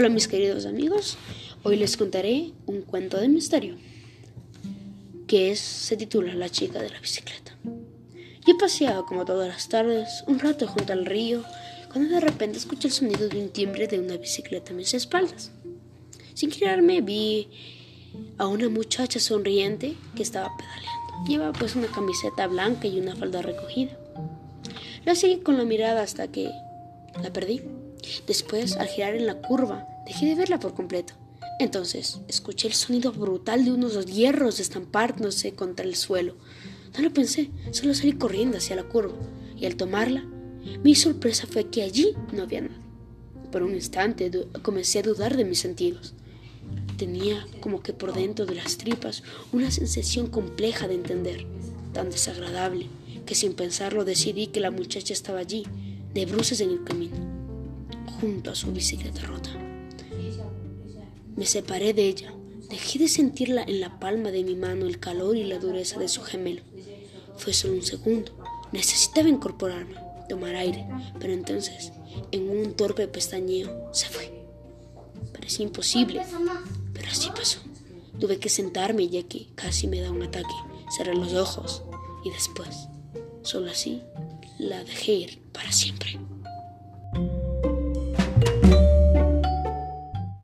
Hola mis queridos amigos, hoy les contaré un cuento de misterio que se titula La chica de la bicicleta. Yo paseaba como todas las tardes un rato junto al río cuando de repente escuché el sonido de un timbre de una bicicleta a mis espaldas. Sin girarme vi a una muchacha sonriente que estaba pedaleando. Llevaba pues una camiseta blanca y una falda recogida. La seguí con la mirada hasta que la perdí. Después, al girar en la curva, dejé de verla por completo. Entonces, escuché el sonido brutal de unos hierros estampándose contra el suelo. No lo pensé, solo salí corriendo hacia la curva, y al tomarla, mi sorpresa fue que allí no había nada. Por un instante comencé a dudar de mis sentidos. Tenía como que por dentro de las tripas una sensación compleja de entender, tan desagradable, que sin pensarlo decidí que la muchacha estaba allí, de bruces en el camino, junto a su bicicleta rota. Me separé de ella, dejé de sentirla en la palma de mi mano el calor y la dureza de su gemelo. Fue solo un segundo, necesitaba incorporarme, tomar aire, pero entonces, en un torpe pestañeo, se fue. Parecía imposible, pero así pasó. Tuve que sentarme ya que casi me da un ataque. Cerré los ojos y después, solo así, la dejé ir para siempre.